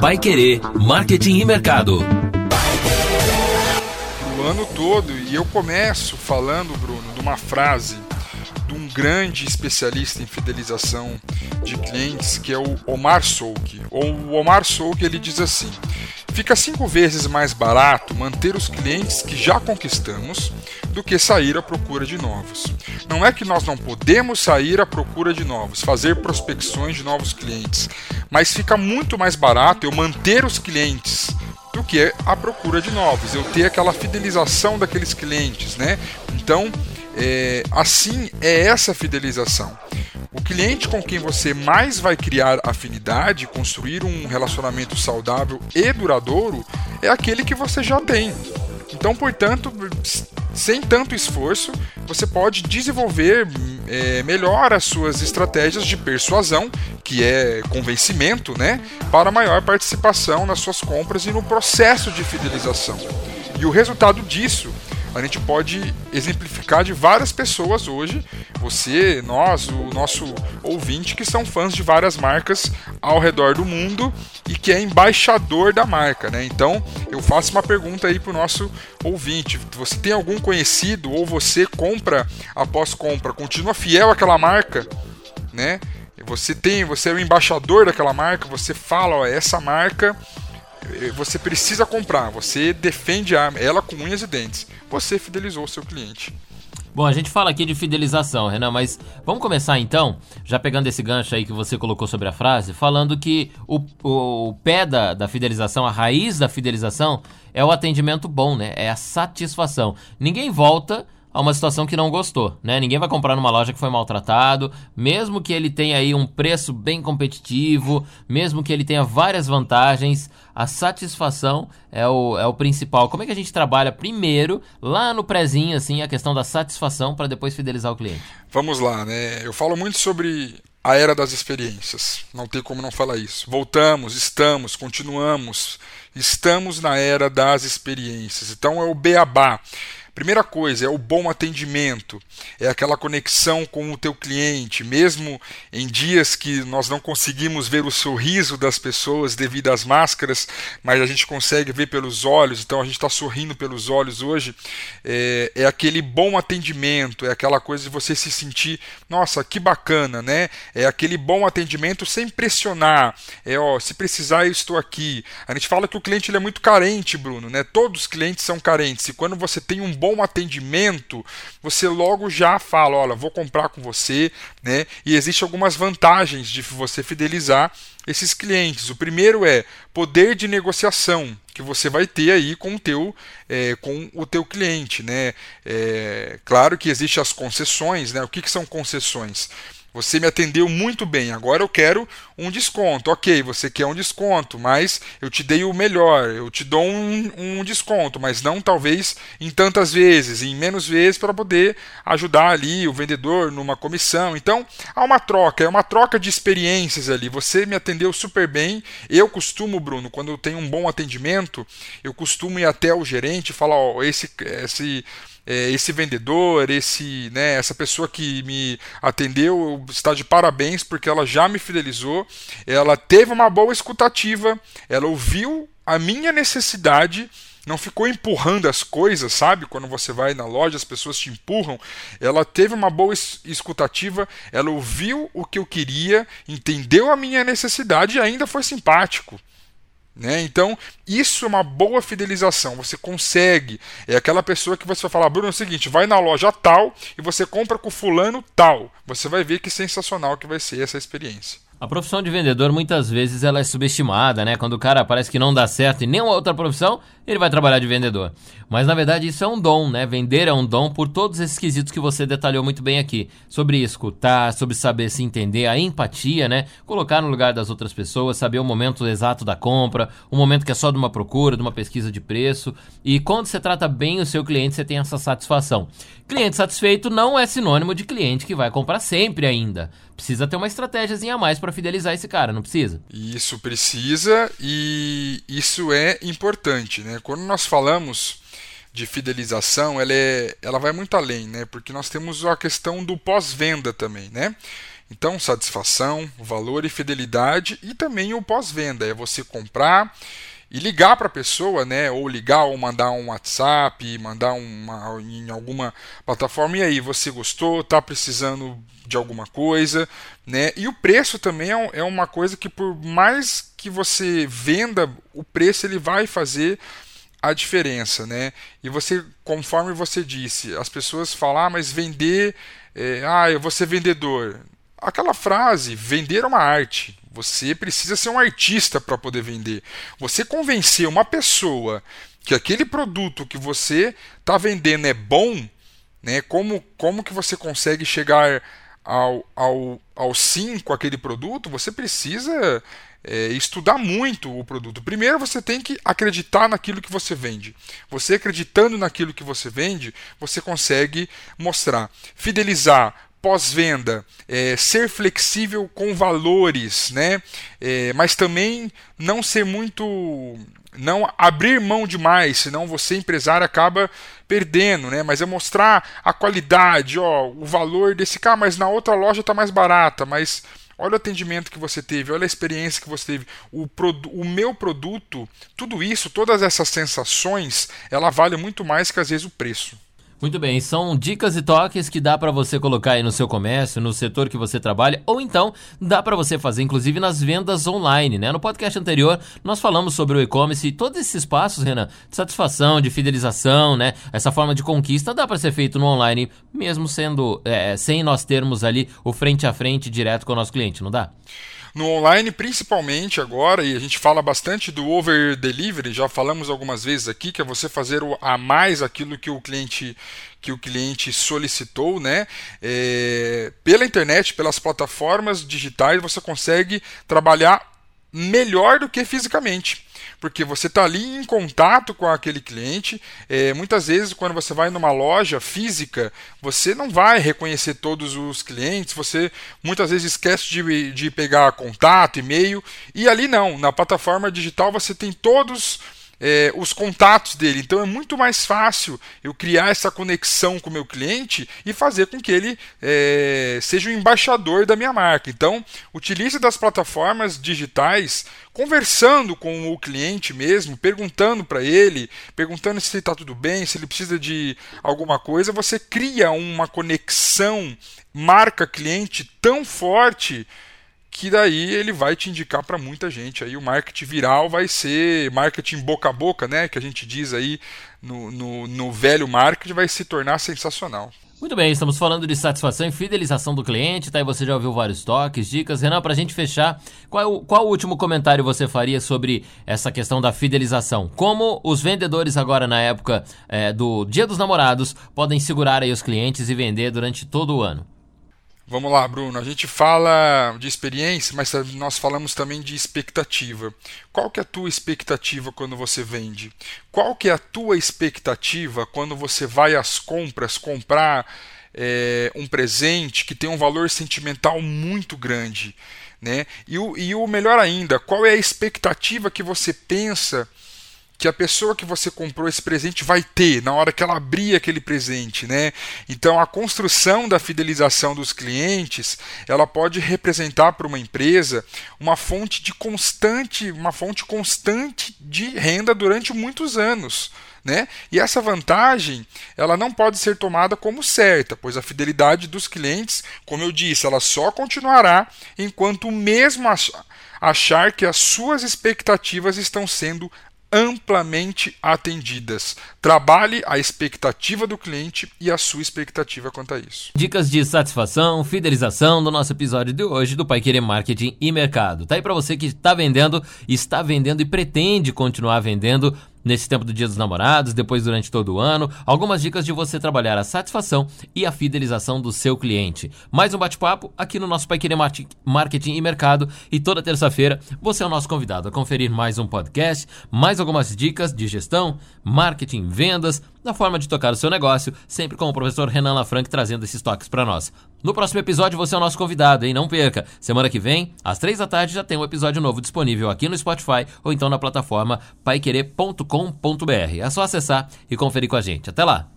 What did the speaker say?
Pai Querer, Marketing e Mercado. O ano todo, e eu começo falando, Bruno, de uma frase de um grande especialista em fidelização de clientes, que é o Omar Souk. O Omar Souk ele diz assim: fica cinco vezes mais barato manter os clientes que já conquistamos do que sair à procura de novos. Não é que nós não podemos sair à procura de novos, fazer prospecções de novos clientes, mas fica muito mais barato eu manter os clientes do que a procura de novos, eu ter aquela fidelização daqueles clientes, né? Então, é, assim é essa fidelização. Cliente com quem você mais vai criar afinidade, construir um relacionamento saudável e duradouro, é aquele que você já tem. Então, portanto, sem tanto esforço, você pode desenvolver é, melhor as suas estratégias de persuasão, que é convencimento, né, para maior participação nas suas compras e no processo de fidelização. E o resultado disso a gente pode exemplificar de várias pessoas hoje, você, nós, o nosso ouvinte, que são fãs de várias marcas ao redor do mundo e que é embaixador da marca, né? Então, eu faço uma pergunta aí para o nosso ouvinte: você tem algum conhecido ou você compra após compra, continua fiel àquela marca, né? Você tem, você é o embaixador daquela marca, você fala, ó, essa marca você precisa comprar, você defende ela com unhas e dentes. Você fidelizou o seu cliente. Bom, a gente fala aqui de fidelização, Renan, mas vamos começar então, já pegando esse gancho aí que você colocou sobre a frase, falando que o, o, o pé da, da fidelização, a raiz da fidelização é o atendimento bom, né? É a satisfação. Ninguém volta a uma situação que não gostou, né? Ninguém vai comprar numa loja que foi maltratado, mesmo que ele tenha aí um preço bem competitivo, mesmo que ele tenha várias vantagens, a satisfação é o, é o principal. Como é que a gente trabalha primeiro, lá no prezinho, assim, a questão da satisfação para depois fidelizar o cliente? Vamos lá, né? Eu falo muito sobre a era das experiências. Não tem como não falar isso. Voltamos, estamos, continuamos. Estamos na era das experiências. Então é o beabá. Primeira coisa é o bom atendimento, é aquela conexão com o teu cliente, mesmo em dias que nós não conseguimos ver o sorriso das pessoas devido às máscaras, mas a gente consegue ver pelos olhos, então a gente está sorrindo pelos olhos hoje. É, é, aquele bom atendimento, é aquela coisa de você se sentir, nossa, que bacana, né? É aquele bom atendimento sem pressionar. É, ó, se precisar eu estou aqui. A gente fala que o cliente ele é muito carente, Bruno, né? Todos os clientes são carentes. E quando você tem um bom bom atendimento, você logo já fala, olha, vou comprar com você, né? E existem algumas vantagens de você fidelizar esses clientes. O primeiro é poder de negociação que você vai ter aí com o teu, é, com o teu cliente, né? É, claro que existem as concessões, né? O que, que são concessões? Você me atendeu muito bem, agora eu quero um desconto. Ok, você quer um desconto, mas eu te dei o melhor, eu te dou um, um desconto, mas não talvez em tantas vezes, em menos vezes, para poder ajudar ali o vendedor numa comissão. Então, há uma troca, é uma troca de experiências ali. Você me atendeu super bem. Eu costumo, Bruno, quando eu tenho um bom atendimento, eu costumo ir até o gerente e falar: ó, esse, esse esse vendedor, esse, né, essa pessoa que me atendeu está de parabéns porque ela já me fidelizou, ela teve uma boa escutativa, ela ouviu a minha necessidade não ficou empurrando as coisas, sabe? Quando você vai na loja, as pessoas te empurram. Ela teve uma boa escutativa, ela ouviu o que eu queria, entendeu a minha necessidade e ainda foi simpático. Né? Então, isso é uma boa fidelização. Você consegue. É aquela pessoa que você vai falar, Bruno, é o seguinte: vai na loja tal e você compra com fulano tal. Você vai ver que sensacional que vai ser essa experiência. A profissão de vendedor muitas vezes ela é subestimada, né? Quando o cara parece que não dá certo em nenhuma outra profissão, ele vai trabalhar de vendedor. Mas na verdade isso é um dom, né? Vender é um dom por todos esses quesitos que você detalhou muito bem aqui. Sobre escutar, sobre saber se entender, a empatia, né? Colocar no lugar das outras pessoas, saber o momento exato da compra, o momento que é só de uma procura, de uma pesquisa de preço. E quando você trata bem o seu cliente, você tem essa satisfação. Cliente satisfeito não é sinônimo de cliente que vai comprar sempre ainda. Precisa ter uma estratégiazinha a mais para fidelizar esse cara, não precisa? Isso precisa e isso é importante, né? Quando nós falamos de fidelização, ela, é, ela vai muito além, né? Porque nós temos a questão do pós-venda também, né? Então, satisfação, valor e fidelidade e também o pós-venda, é você comprar e ligar para a pessoa, né? Ou ligar ou mandar um WhatsApp, mandar uma em alguma plataforma. E aí, você gostou? Tá precisando de alguma coisa, né? E o preço também é, é uma coisa que por mais que você venda, o preço ele vai fazer a diferença, né? E você, conforme você disse, as pessoas falam, ah, mas vender, é, ah, eu vou ser vendedor. Aquela frase, vender é uma arte. Você precisa ser um artista para poder vender. Você convencer uma pessoa que aquele produto que você está vendendo é bom, né? Como, como que você consegue chegar ao, ao, ao sim com aquele produto? Você precisa é, estudar muito o produto. Primeiro você tem que acreditar naquilo que você vende. Você acreditando naquilo que você vende, você consegue mostrar. Fidelizar pós-venda, é, ser flexível com valores, né? É, mas também não ser muito. não abrir mão demais, senão você, empresário, acaba perdendo, né? Mas é mostrar a qualidade, ó, o valor desse cara, mas na outra loja está mais barata, mas Olha o atendimento que você teve, olha a experiência que você teve, o, o meu produto, tudo isso, todas essas sensações, ela vale muito mais que às vezes o preço. Muito bem, são dicas e toques que dá para você colocar aí no seu comércio, no setor que você trabalha, ou então dá para você fazer inclusive nas vendas online, né? No podcast anterior nós falamos sobre o e-commerce e todos esses passos, Renan, de satisfação, de fidelização, né? Essa forma de conquista dá para ser feito no online, mesmo sendo é, sem nós termos ali o frente a frente direto com o nosso cliente, não dá? No online, principalmente agora, e a gente fala bastante do over delivery, já falamos algumas vezes aqui, que é você fazer a mais aquilo que o cliente que o cliente solicitou, né? É, pela internet, pelas plataformas digitais, você consegue trabalhar melhor do que fisicamente porque você está ali em contato com aquele cliente. É, muitas vezes, quando você vai numa loja física, você não vai reconhecer todos os clientes, você muitas vezes esquece de, de pegar contato, e-mail, e ali não, na plataforma digital você tem todos é, os contatos dele. Então é muito mais fácil eu criar essa conexão com o meu cliente e fazer com que ele é, seja o embaixador da minha marca. Então, utilize das plataformas digitais, conversando com o cliente mesmo, perguntando para ele, perguntando se está tudo bem, se ele precisa de alguma coisa. Você cria uma conexão marca-cliente tão forte que daí ele vai te indicar para muita gente. Aí o marketing viral vai ser marketing boca a boca, né? Que a gente diz aí no, no, no velho marketing, vai se tornar sensacional. Muito bem, estamos falando de satisfação e fidelização do cliente, tá? E você já ouviu vários toques, dicas. Renan, para a gente fechar, qual, qual o último comentário você faria sobre essa questão da fidelização? Como os vendedores agora na época é, do Dia dos Namorados podem segurar aí os clientes e vender durante todo o ano? Vamos lá, Bruno. A gente fala de experiência, mas nós falamos também de expectativa. Qual que é a tua expectativa quando você vende? Qual que é a tua expectativa quando você vai às compras comprar é, um presente que tem um valor sentimental muito grande? Né? E, o, e o melhor ainda, qual é a expectativa que você pensa que a pessoa que você comprou esse presente vai ter na hora que ela abrir aquele presente, né? Então a construção da fidelização dos clientes, ela pode representar para uma empresa uma fonte de constante, uma fonte constante de renda durante muitos anos. Né? E essa vantagem ela não pode ser tomada como certa, pois a fidelidade dos clientes, como eu disse, ela só continuará enquanto mesmo achar que as suas expectativas estão sendo amplamente atendidas. Trabalhe a expectativa do cliente e a sua expectativa quanto a isso. Dicas de satisfação, fidelização do nosso episódio de hoje do Pai Querer Marketing e Mercado. Tá aí para você que está vendendo, está vendendo e pretende continuar vendendo nesse tempo do Dia dos Namorados, depois durante todo o ano, algumas dicas de você trabalhar a satisfação e a fidelização do seu cliente. Mais um bate-papo aqui no nosso Pai Querer Marketing e Mercado e toda terça-feira você é o nosso convidado a conferir mais um podcast, mais algumas dicas de gestão, marketing, vendas, da forma de tocar o seu negócio, sempre com o professor Renan Lafranc trazendo esses toques para nós. No próximo episódio você é o nosso convidado, hein? Não perca. Semana que vem, às três da tarde, já tem um episódio novo disponível aqui no Spotify ou então na plataforma paiquerer.com.br. É só acessar e conferir com a gente. Até lá!